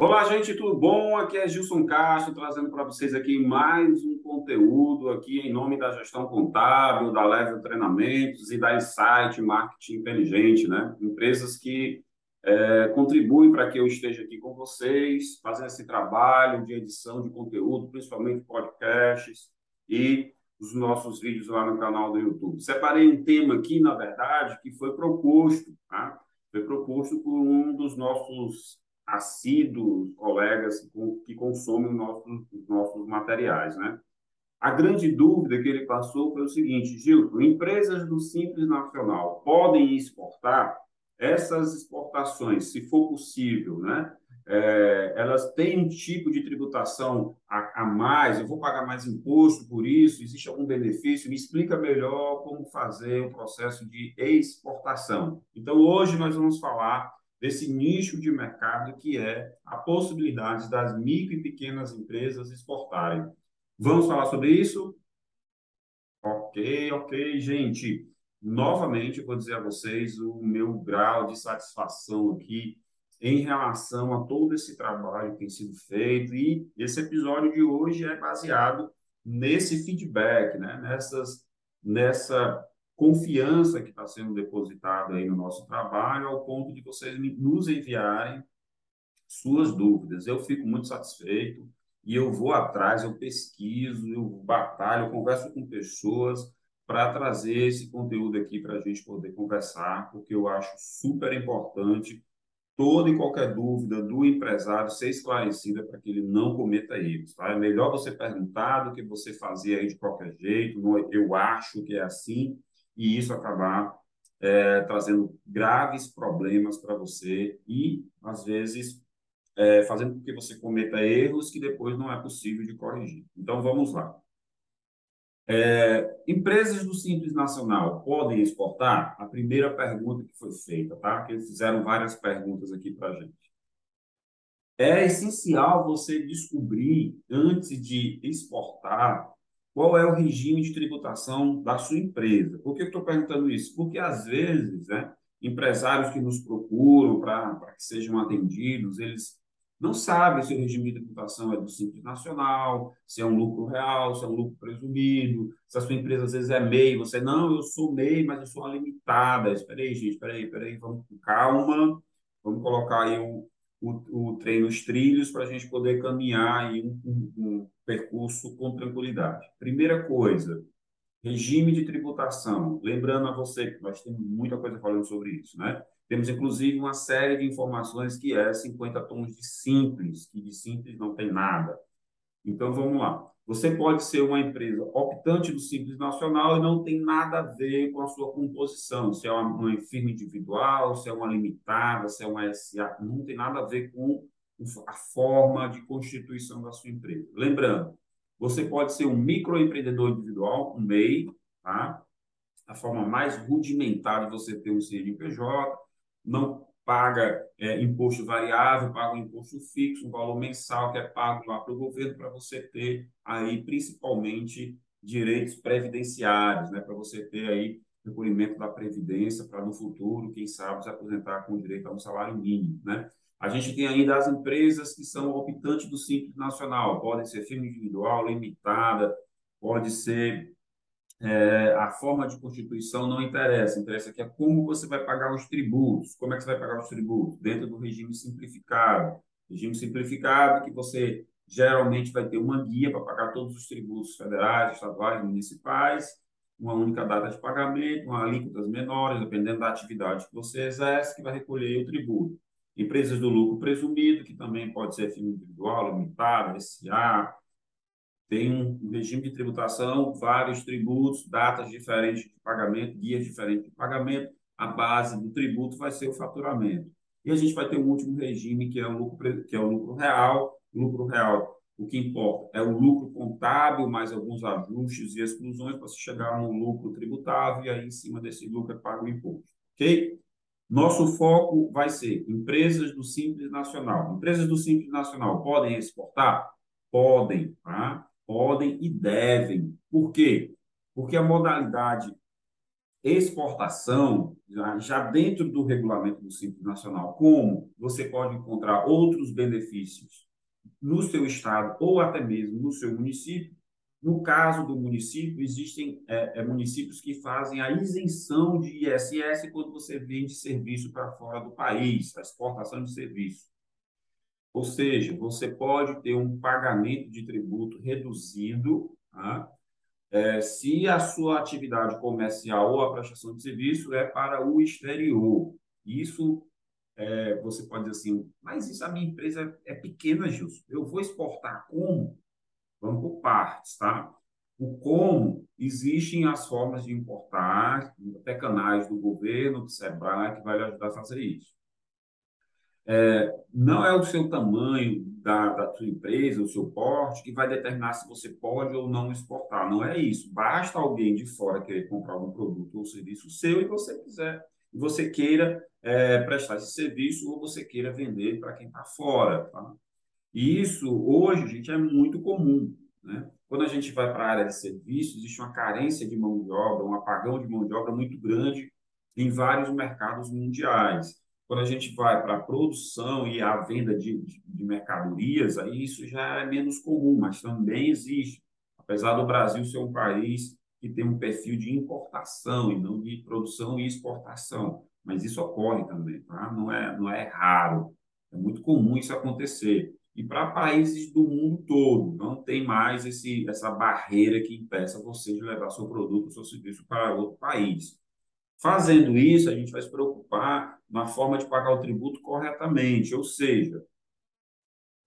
Olá, gente, tudo bom? Aqui é Gilson Castro, trazendo para vocês aqui mais um conteúdo aqui em nome da gestão contábil, da Level Treinamentos e da Insight Marketing Inteligente, né? Empresas que é, contribuem para que eu esteja aqui com vocês, fazendo esse trabalho de edição de conteúdo, principalmente podcasts e os nossos vídeos lá no canal do YouTube. Separei um tema aqui, na verdade, que foi proposto, tá? Foi proposto por um dos nossos assíduos colegas que consomem nossos, os nossos materiais, né? A grande dúvida que ele passou foi o seguinte, Gilton, empresas do Simples Nacional podem exportar? Essas exportações, se for possível, né? É, elas têm um tipo de tributação a, a, mais, eu vou pagar mais imposto por isso, existe algum benefício? Me explica melhor como fazer o processo de exportação. Então, hoje nós vamos falar desse nicho de mercado que é a possibilidade das micro e pequenas empresas exportarem. Vamos falar sobre isso? Ok, ok, gente. Novamente, vou dizer a vocês o meu grau de satisfação aqui em relação a todo esse trabalho que tem sido feito e esse episódio de hoje é baseado nesse feedback, né? Nessas, nessa confiança que está sendo depositada aí no nosso trabalho, ao ponto de vocês nos enviarem suas dúvidas. Eu fico muito satisfeito e eu vou atrás, eu pesquiso, eu batalho, eu converso com pessoas para trazer esse conteúdo aqui para a gente poder conversar, porque eu acho super importante toda e qualquer dúvida do empresário ser esclarecida para que ele não cometa erros. Tá? É melhor você perguntar do que você fazer aí de qualquer jeito, eu acho que é assim, e isso acabar é, trazendo graves problemas para você e, às vezes, é, fazendo com que você cometa erros que depois não é possível de corrigir. Então, vamos lá. É, empresas do Simples Nacional podem exportar? A primeira pergunta que foi feita, tá? Que eles fizeram várias perguntas aqui para a gente. É essencial você descobrir, antes de exportar, qual é o regime de tributação da sua empresa. Por que eu estou perguntando isso? Porque, às vezes, né, empresários que nos procuram para que sejam atendidos, eles não sabem se o regime de tributação é do Simples Nacional, se é um lucro real, se é um lucro presumido, se a sua empresa às vezes é MEI, você, não, eu sou MEI, mas eu sou uma limitada. Espera aí, gente, espera aí, espera aí, vamos com calma, vamos colocar aí o, o, o trem nos trilhos para a gente poder caminhar aí um, um, um percurso com tranquilidade. Primeira coisa, regime de tributação. Lembrando a você que nós temos muita coisa falando sobre isso, né? Temos, inclusive, uma série de informações que é 50 tons de simples, que de simples não tem nada. Então, vamos lá. Você pode ser uma empresa optante do Simples Nacional e não tem nada a ver com a sua composição, se é uma, uma firma individual, se é uma limitada, se é uma SA, não tem nada a ver com a forma de constituição da sua empresa. Lembrando, você pode ser um microempreendedor individual, um MEI, tá? a forma mais rudimentar de você ter um CNPJ, não paga é, imposto variável, paga um imposto fixo, um valor mensal que é pago lá para o governo para você ter aí principalmente direitos previdenciários, né, para você ter aí recolhimento da previdência para no futuro, quem sabe, se aposentar com direito a um salário mínimo, né? A gente tem ainda as empresas que são optantes do Simples Nacional, podem ser firma individual, limitada, pode ser é, a forma de constituição não interessa, interessa que é como você vai pagar os tributos. Como é que você vai pagar os tributos? Dentro do regime simplificado. Regime simplificado que você geralmente vai ter uma guia para pagar todos os tributos federais, estaduais, municipais, uma única data de pagamento, uma alíquotas menores, dependendo da atividade que você exerce, que vai recolher o tributo. Empresas do lucro presumido, que também pode ser firma individual, limitada, SA, tem um regime de tributação, vários tributos, datas diferentes de pagamento, dias diferentes de pagamento. A base do tributo vai ser o faturamento. E a gente vai ter um último regime, que é o lucro, que é o lucro real. O lucro real, o que importa é o lucro contábil, mais alguns ajustes e exclusões para se chegar no lucro tributável, e aí em cima desse lucro é pago o imposto. Ok? Nosso foco vai ser empresas do Simples Nacional. Empresas do Simples Nacional podem exportar? Podem, tá? Podem e devem. Por quê? Porque a modalidade exportação, já, já dentro do regulamento do Simples Nacional, como você pode encontrar outros benefícios no seu estado ou até mesmo no seu município. No caso do município, existem é, é, municípios que fazem a isenção de ISS quando você vende serviço para fora do país, a exportação de serviço. Ou seja, você pode ter um pagamento de tributo reduzido tá? é, se a sua atividade comercial ou a prestação de serviço é para o exterior. Isso é, você pode dizer assim, mas isso a minha empresa é pequena, Gilson. Eu vou exportar como? Vamos por partes, tá? O como, existem as formas de importar, até canais do governo, do SEBRAE, que vai lhe ajudar a fazer isso. É, não é o seu tamanho da, da sua empresa, o seu porte, que vai determinar se você pode ou não exportar. Não é isso. Basta alguém de fora querer comprar um produto ou serviço seu e você quiser, e você queira é, prestar esse serviço ou você queira vender para quem está fora. Tá? E isso, hoje, gente, é muito comum. Né? Quando a gente vai para a área de serviços, existe uma carência de mão de obra, um apagão de mão de obra muito grande em vários mercados mundiais. Quando a gente vai para a produção e a venda de, de, de, mercadorias, aí isso já é menos comum, mas também existe. Apesar do Brasil ser um país que tem um perfil de importação e não de produção e exportação, mas isso ocorre também, tá? não, é, não é raro, é muito comum isso acontecer. E para países do mundo todo, não tem mais esse, essa barreira que impeça você de levar seu produto, seu serviço para outro país. Fazendo isso, a gente vai se preocupar na forma de pagar o tributo corretamente, ou seja,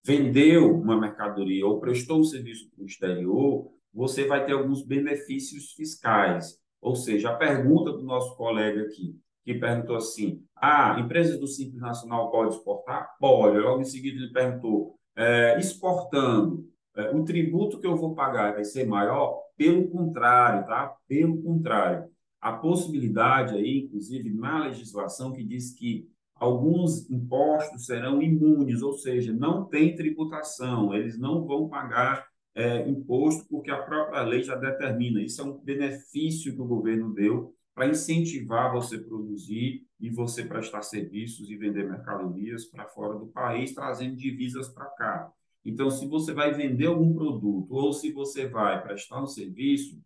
vendeu uma mercadoria ou prestou um serviço para o exterior, você vai ter alguns benefícios fiscais. Ou seja, a pergunta do nosso colega aqui, que perguntou assim: ah, empresas do Simples Nacional podem exportar? Pode. Logo em seguida ele perguntou: é, exportando, é, o tributo que eu vou pagar vai ser maior? Pelo contrário, tá? Pelo contrário a possibilidade aí, inclusive na legislação, que diz que alguns impostos serão imunes, ou seja, não tem tributação, eles não vão pagar é, imposto porque a própria lei já determina. Isso é um benefício que o governo deu para incentivar você produzir e você prestar serviços e vender mercadorias para fora do país, trazendo divisas para cá. Então, se você vai vender algum produto ou se você vai prestar um serviço,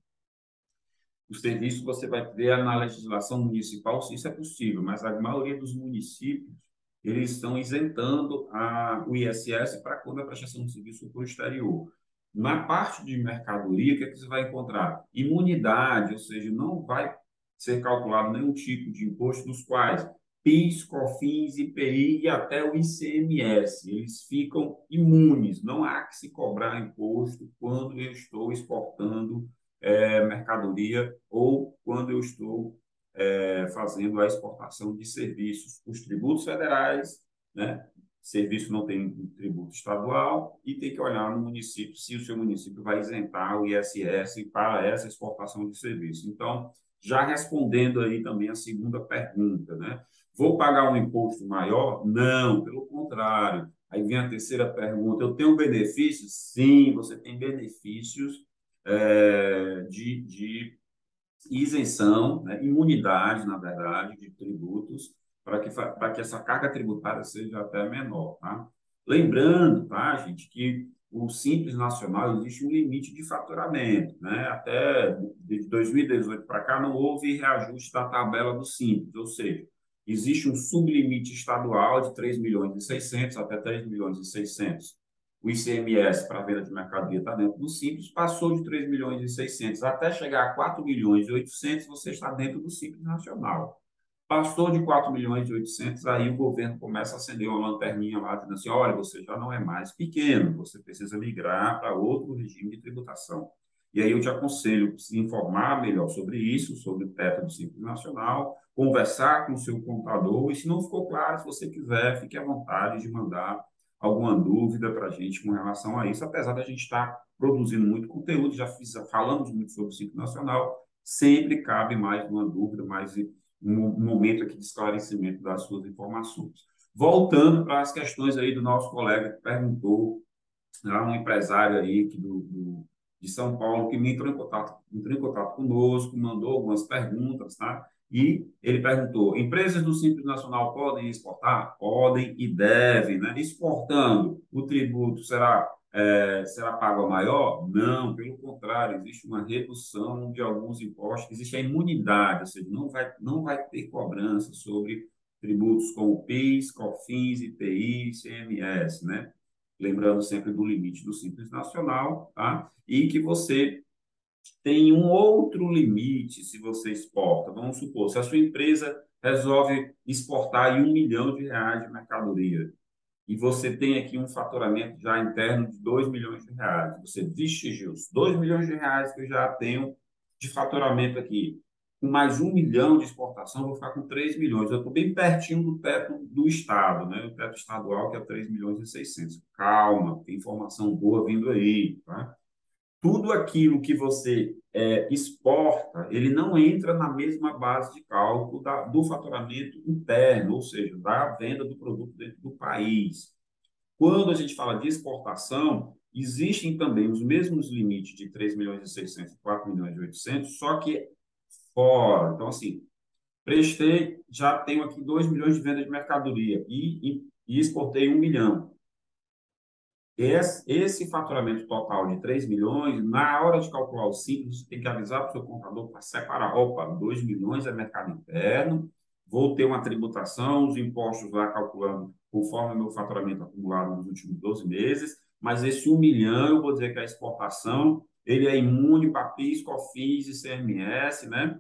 o serviço você vai ver na legislação municipal se isso é possível, mas a maioria dos municípios eles estão isentando a, o ISS para quando a prestação de serviço para o exterior. Na parte de mercadoria, o que, é que você vai encontrar? Imunidade, ou seja, não vai ser calculado nenhum tipo de imposto dos quais PIS, COFINS, IPI e até o ICMS. Eles ficam imunes, não há que se cobrar imposto quando eu estou exportando é, mercadoria ou quando eu estou é, fazendo a exportação de serviços. Os tributos federais, né? serviço não tem tributo estadual e tem que olhar no município se o seu município vai isentar o ISS para essa exportação de serviço. Então, já respondendo aí também a segunda pergunta, né? Vou pagar um imposto maior? Não, pelo contrário. Aí vem a terceira pergunta: eu tenho benefícios? Sim, você tem benefícios é, de, de isenção, né, imunidade, na verdade, de tributos, para que, que essa carga tributária seja até menor. Tá? Lembrando, tá, gente, que o Simples Nacional existe um limite de faturamento. Né? Até de 2018 para cá não houve reajuste da tabela do Simples, ou seja, existe um sublimite estadual de 3 milhões e 600 até 3 milhões e 600 o ICMS para venda de mercadoria está dentro do Simples, passou de 3 milhões e 600 até chegar a 4 milhões e 800, você está dentro do Simples Nacional. Passou de 4 milhões e 800, aí o governo começa a acender uma lanterninha lá, dizendo assim, olha, você já não é mais pequeno, você precisa migrar para outro regime de tributação. E aí eu te aconselho se informar melhor sobre isso, sobre o teto do Simples Nacional, conversar com o seu contador, e se não ficou claro, se você quiser, fique à vontade de mandar alguma dúvida para a gente com relação a isso, apesar da gente estar tá produzindo muito conteúdo, já fiz, falamos muito sobre o ciclo nacional, sempre cabe mais uma dúvida, mais um momento aqui de esclarecimento das suas informações. Voltando para as questões aí do nosso colega que perguntou, né, um empresário aí do, do, de São Paulo que me entrou em contato, entrou em contato conosco, mandou algumas perguntas, tá? E ele perguntou: empresas do Simples Nacional podem exportar? Podem e devem, né? Exportando, o tributo será é, será pago maior? Não, pelo contrário, existe uma redução de alguns impostos, existe a imunidade, ou seja, não vai, não vai ter cobrança sobre tributos como PIS, COFINS, IPI, CMS, né? Lembrando sempre do limite do Simples Nacional, tá? E que você tem um outro limite se você exporta. Vamos supor, se a sua empresa resolve exportar um milhão de reais de mercadoria, e você tem aqui um faturamento já interno de 2 milhões de reais. Você, vixe, Gilson, 2 milhões de reais que eu já tenho de faturamento aqui. Com mais um milhão de exportação, vou ficar com 3 milhões. Eu estou bem pertinho do teto do Estado, né? o teto estadual, que é 3 milhões e 600. Calma, tem informação boa vindo aí. Tá? Tudo aquilo que você é, exporta, ele não entra na mesma base de cálculo da, do faturamento interno, ou seja, da venda do produto dentro do país. Quando a gente fala de exportação, existem também os mesmos limites de 3 milhões e 600 e 4 milhões e 800, só que fora. Então, assim, prestei, já tenho aqui 2 milhões de vendas de mercadoria e, e, e exportei 1 milhão. Esse, faturamento total de 3 milhões, na hora de calcular o simples, você tem que avisar para o seu contador para separar. Opa, 2 milhões é mercado interno, vou ter uma tributação, os impostos lá calculando conforme o meu faturamento acumulado nos últimos 12 meses, mas esse 1 milhão, eu vou dizer que a exportação, ele é imune para PIS, COFINS e CMS, né?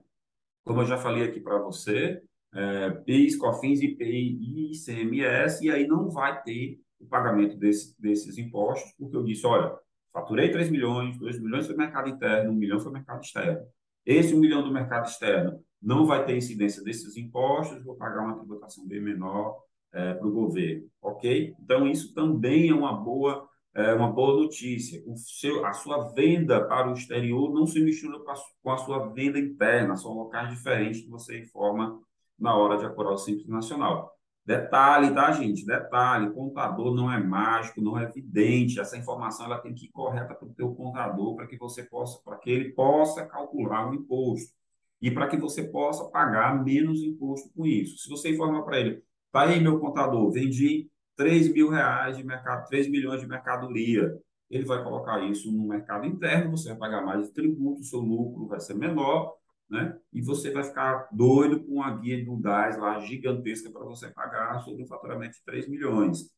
Como eu já falei aqui para você, é, PIS, COFINS, IPI e ICMS, e aí não vai ter o pagamento desse, desses impostos, porque eu disse, olha, faturei 3 milhões, 2 milhões foi mercado interno, 1 milhão foi mercado externo. Esse 1 milhão do mercado externo não vai ter incidência desses impostos, vou pagar uma tributação bem menor é, para o governo, ok? Então, isso também é uma boa, é, uma boa notícia. O seu, a sua venda para o exterior não se mistura com a, com a sua venda interna, são locais diferentes que você informa na hora de apurar o Simples Nacional. Detalhe, tá, gente? Detalhe, contador não é mágico, não é evidente. Essa informação ela tem que ir correta para o teu contador para que você possa, para que ele possa calcular o imposto e para que você possa pagar menos imposto com isso. Se você informar para ele, tá aí meu contador, vendi 3 mil reais de mercado, 3 milhões de mercadoria, ele vai colocar isso no mercado interno, você vai pagar mais de tributo, seu lucro vai ser menor, né? E você vai ficar doido com uma guia do DAS lá gigantesca para você pagar sobre um faturamento de 3 milhões.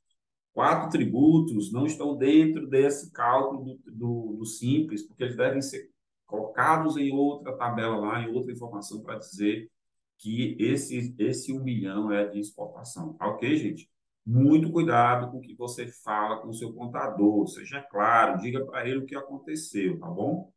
Quatro tributos não estão dentro desse cálculo do, do, do simples, porque eles devem ser colocados em outra tabela lá, em outra informação para dizer que esse, esse 1 milhão é de exportação. Tá ok, gente? Muito cuidado com o que você fala com o seu contador. Seja claro, diga para ele o que aconteceu, tá bom?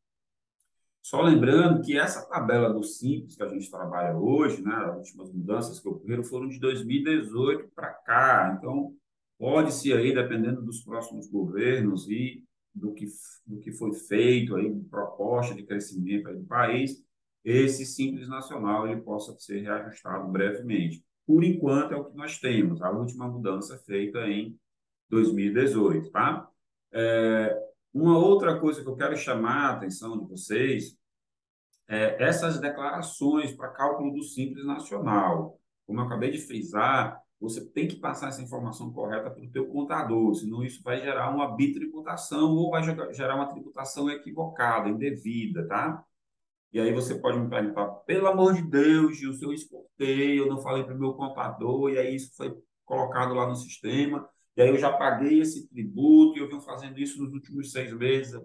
Só lembrando que essa tabela do Simples que a gente trabalha hoje, né, as últimas mudanças que ocorreram foram de 2018 para cá. Então, pode-se aí, dependendo dos próximos governos e do que, do que foi feito aí, proposta de crescimento aí do país, esse Simples Nacional ele possa ser reajustado brevemente. Por enquanto, é o que nós temos. A última mudança feita em 2018, tá? É, uma outra coisa que eu quero chamar a atenção de vocês é essas declarações para cálculo do Simples Nacional. Como eu acabei de frisar, você tem que passar essa informação correta para o teu contador, senão isso vai gerar uma bitributação ou vai gerar uma tributação equivocada, indevida, tá? E aí você pode me perguntar, pelo amor de Deus, Gil, se eu exportei, eu não falei para o meu contador, e aí isso foi colocado lá no sistema, e aí eu já paguei esse tributo e eu venho fazendo isso nos últimos seis meses.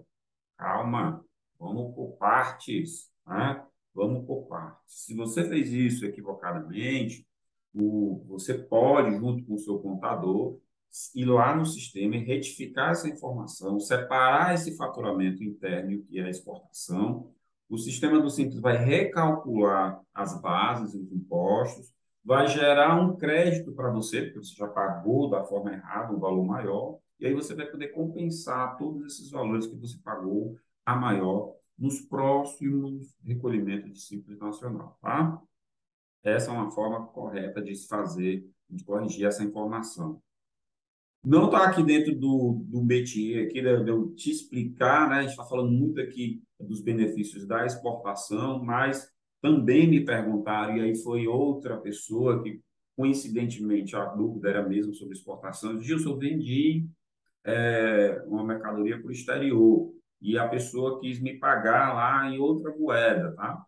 Calma, vamos por partes, né? Vamos por partes. Se você fez isso equivocadamente, o, você pode, junto com o seu contador, ir lá no sistema e retificar essa informação, separar esse faturamento interno, que é a exportação. O sistema do Simples vai recalcular as bases, os impostos, vai gerar um crédito para você, porque você já pagou da forma errada um valor maior, e aí você vai poder compensar todos esses valores que você pagou a maior nos próximos recolhimentos de Simples Nacional, tá? Essa é uma forma correta de se fazer, de corrigir essa informação. não está aqui dentro do, do métier, aqui de, de eu te explicar, né? A gente está falando muito aqui dos benefícios da exportação, mas também me perguntaram, e aí foi outra pessoa que, coincidentemente, a dúvida era mesmo sobre exportação. Gilson, eu vendi é, uma mercadoria para o exterior e a pessoa quis me pagar lá em outra moeda, tá?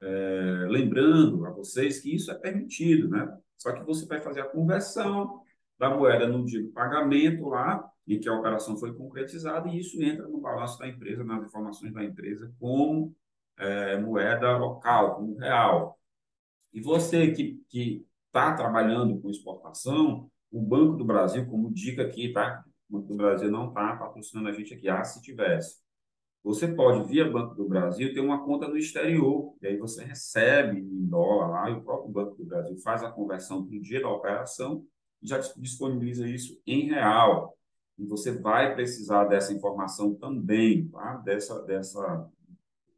É, lembrando a vocês que isso é permitido, né? Só que você vai fazer a conversão da moeda no dia do pagamento lá, e que a operação foi concretizada, e isso entra no balanço da empresa, nas informações da empresa, como é, moeda local, como real. E você que está trabalhando com exportação, o Banco do Brasil, como dica aqui, tá? O Banco do Brasil não está patrocinando a gente aqui, ah, se tivesse. Você pode, via Banco do Brasil, ter uma conta no exterior, e aí você recebe em dólar lá, e o próprio Banco do Brasil faz a conversão no dia da operação e já disponibiliza isso em real. E você vai precisar dessa informação também, tá? dessa, dessa,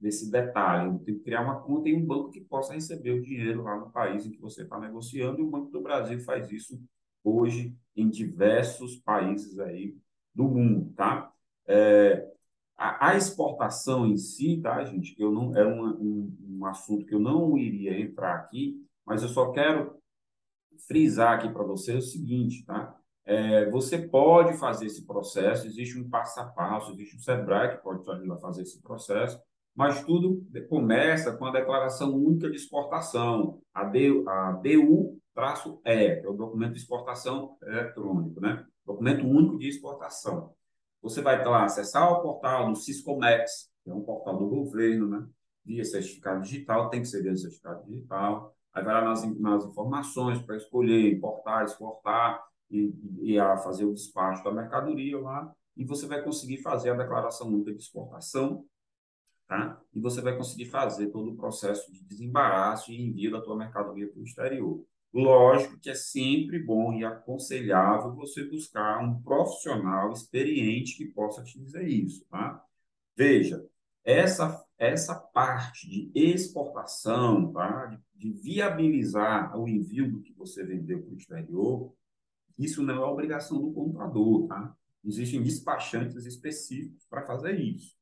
desse detalhe. Tem que criar uma conta em um banco que possa receber o dinheiro lá no país em que você está negociando, e o Banco do Brasil faz isso hoje em diversos países aí do mundo, tá? É, a, a, exportação em si, tá, gente? Eu não é um, um assunto que eu não iria entrar aqui, mas eu só quero frisar aqui para você o seguinte, tá? É, você pode fazer esse processo, existe um passo a passo, existe um SEBRAE que pode te ajudar a fazer esse processo, mas tudo começa com a Declaração Única de Exportação, a, DU-E, que é o Documento de Exportação Eletrônico, né? Documento Único de Exportação. Você vai lá acessar o portal do Ciscomex, que é um portal do governo, né? Via certificado digital, tem que ser via certificado digital. Aí vai lá nas, nas informações para escolher, importar, exportar e, e a fazer o despacho da mercadoria lá. E você vai conseguir fazer a declaração única de exportação, tá? E você vai conseguir fazer todo o processo de desembaraço e envio da tua mercadoria para o exterior. Lógico que é sempre bom e aconselhável você buscar um profissional experiente que possa te dizer isso, tá? Veja, essa, essa parte de exportação, tá? de, de viabilizar o envio do que você vendeu para o exterior, isso não é obrigação do comprador, tá? Existem despachantes específicos para fazer isso.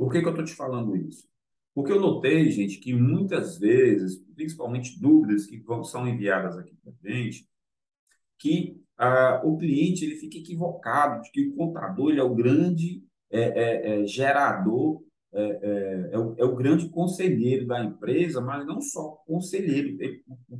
Por que, que eu estou te falando isso? Porque eu notei, gente, que muitas vezes, principalmente dúvidas que são enviadas aqui para a gente, que ah, o cliente ele fica equivocado de que o contador ele é o grande é, é, é gerador, é, é, é, o, é, o, grande conselheiro da empresa, mas não só conselheiro.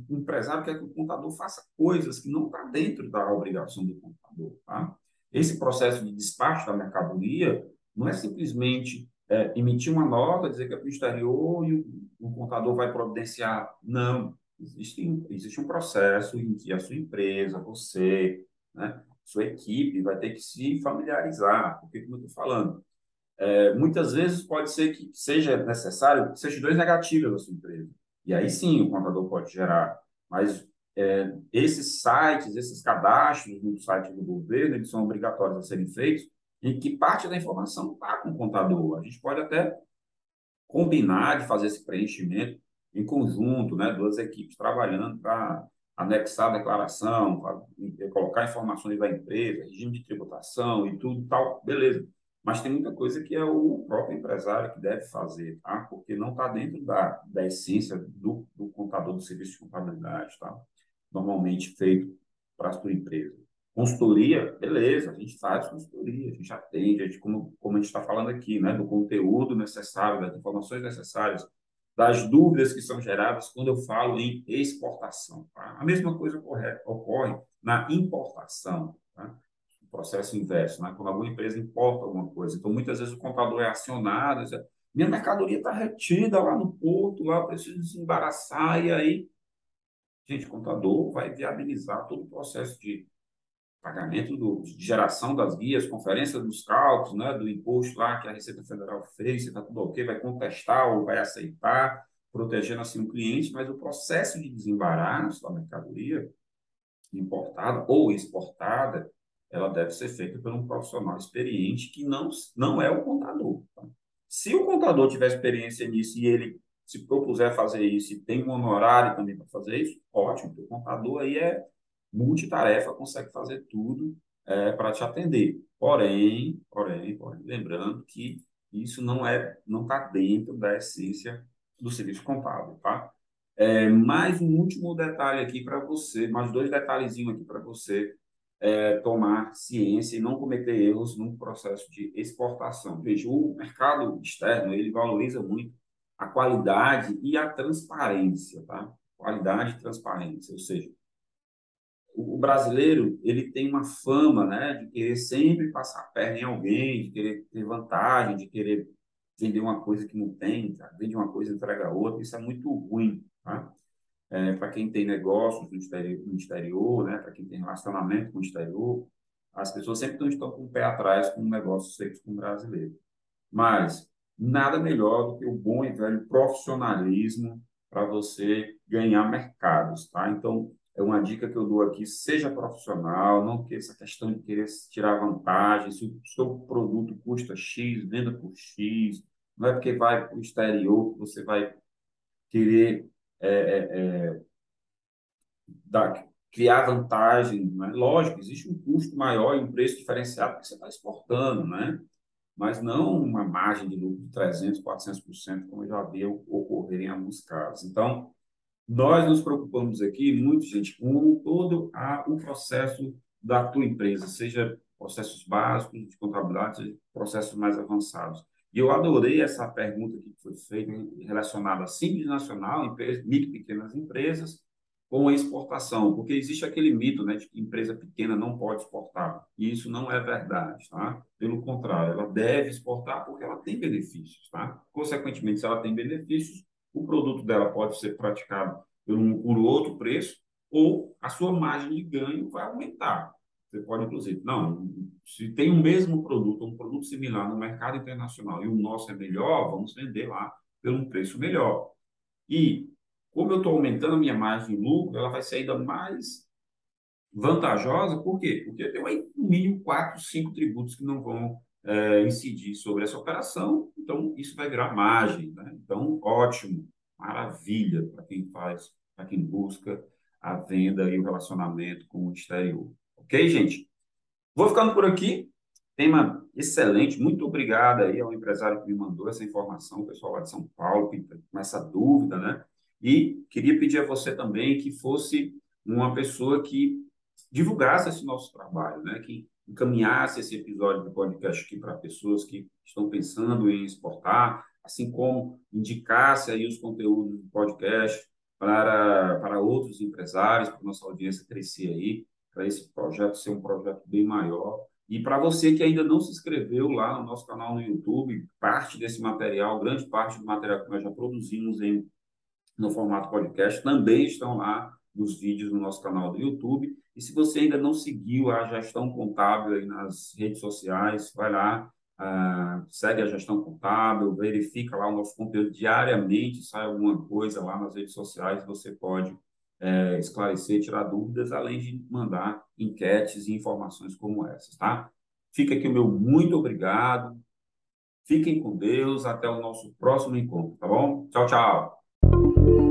O empresário quer que o contador faça coisas que não está dentro da obrigação do contador. Tá? Esse processo de despacho da mercadoria não é simplesmente é, emitir uma nota, dizer que é para o exterior e o, o, contador vai providenciar. Não. Existe, existe um processo em que a sua empresa, você, né, sua equipe vai ter que se familiarizar. Porque, como eu estou falando, é, muitas vezes pode ser que seja necessário certidões negativas da sua empresa. E aí sim o contador pode gerar. Mas é, esses sites, esses cadastros no site do governo, eles são obrigatórios a serem feitos em que parte da informação está com o contador. A gente pode até combinar de fazer esse preenchimento em conjunto, né, duas equipes trabalhando para anexar a declaração, colocar informações da empresa, regime de tributação e tudo tal, beleza. Mas tem muita coisa que é o próprio empresário que deve fazer, tá? Porque não está dentro da, da essência do, do contador do serviço de contabilidade, tá? Normalmente feito para a sua empresa. Consultoria, beleza, a gente faz consultoria, a gente atende, a gente, como, como a gente está falando aqui, né, do conteúdo necessário, das informações necessárias, das dúvidas que são geradas quando eu falo em exportação. Tá? A mesma coisa ocorre, ocorre na importação, tá? o processo inverso, né? quando alguma empresa importa alguma coisa. Então, muitas vezes o contador é acionado, diz, minha mercadoria está retida lá no porto, lá eu preciso desembaraçar, e aí, gente, o contador vai viabilizar todo o processo de pagamento do, de geração das guias, conferência dos cálculos, né, do imposto lá que a Receita Federal fez, se está tudo ok, vai contestar ou vai aceitar, protegendo assim o cliente, mas o processo de desembaraço da mercadoria importada ou exportada, ela deve ser feita por um profissional experiente que não, não é o contador. Tá? Se o contador tiver experiência nisso e ele se propuser fazer isso e tem um honorário também para fazer isso, ótimo, o contador aí é multitarefa, consegue fazer tudo é, para te atender. Porém, porém, porém, lembrando que isso não é, não está dentro da essência do serviço contábil, tá? É, mais um último detalhe aqui para você, mais dois detalhezinhos aqui para você é, tomar ciência e não cometer erros no processo de exportação. Veja, o mercado externo ele valoriza muito a qualidade e a transparência, tá? Qualidade e transparência, ou seja, o brasileiro ele tem uma fama, né, de querer sempre passar a perna em alguém, de querer ter vantagem, de querer vender uma coisa que não tem, tá? vende uma coisa entrega outra, isso é muito ruim, tá? É, para quem tem negócios no exterior, no exterior né, para quem tem relacionamento com o exterior, as pessoas sempre estão com o pé atrás com negócios feitos com o brasileiro. Mas nada melhor do que o bom e velho profissionalismo para você ganhar mercados, tá? Então, é uma dica que eu dou aqui, seja profissional, não que essa questão de querer tirar vantagem, se o seu produto custa X, venda por X, não é porque vai para o exterior que você vai querer é, é, é, dar, criar vantagem. Né? Lógico, existe um custo maior e um preço diferenciado porque você está exportando, né? mas não uma margem de lucro de 300%, 400%, como eu já vi ocorrer em alguns casos. Então, nós nos preocupamos aqui muito, gente, com todo a, o processo da tua empresa, seja processos básicos de contabilidade, seja processos mais avançados. E eu adorei essa pergunta que foi feita relacionada a simples nacional, micro e pequenas empresas, com a exportação, porque existe aquele mito né, de que empresa pequena não pode exportar. E isso não é verdade. Tá? Pelo contrário, ela deve exportar porque ela tem benefícios. Tá? Consequentemente, se ela tem benefícios, o produto dela pode ser praticado por, um, por outro preço ou a sua margem de ganho vai aumentar. Você pode, inclusive, não, se tem o mesmo produto, um produto similar no mercado internacional e o nosso é melhor, vamos vender lá por um preço melhor. E, como eu estou aumentando a minha margem de lucro, ela vai ser ainda mais vantajosa, por quê? Porque eu tenho aí, no mínimo, quatro, cinco tributos que não vão é, incidir sobre essa operação, então isso vai virar margem. Né? Então, ótimo, maravilha para quem faz, para quem busca a venda e o relacionamento com o exterior. Ok, gente? Vou ficando por aqui. Tema excelente. Muito obrigado aí ao empresário que me mandou essa informação, o pessoal lá de São Paulo, tá com essa dúvida, né? E queria pedir a você também que fosse uma pessoa que divulgasse esse nosso trabalho, né? Que encaminhasse esse episódio do podcast aqui para pessoas que estão pensando em exportar, assim como indicasse aí os conteúdos do podcast para, para outros empresários, para nossa audiência crescer aí, para esse projeto ser um projeto bem maior. E para você que ainda não se inscreveu lá no nosso canal no YouTube, parte desse material, grande parte do material que nós já produzimos em, no formato podcast, também estão lá nos vídeos no nosso canal do YouTube. E se você ainda não seguiu a gestão contábil nas redes sociais, vai lá, uh, segue a gestão contábil, verifica lá o nosso conteúdo diariamente, sai alguma coisa lá nas redes sociais, você pode é, esclarecer, tirar dúvidas, além de mandar enquetes e informações como essas, tá? Fica aqui o meu muito obrigado. Fiquem com Deus. Até o nosso próximo encontro, tá bom? Tchau, tchau.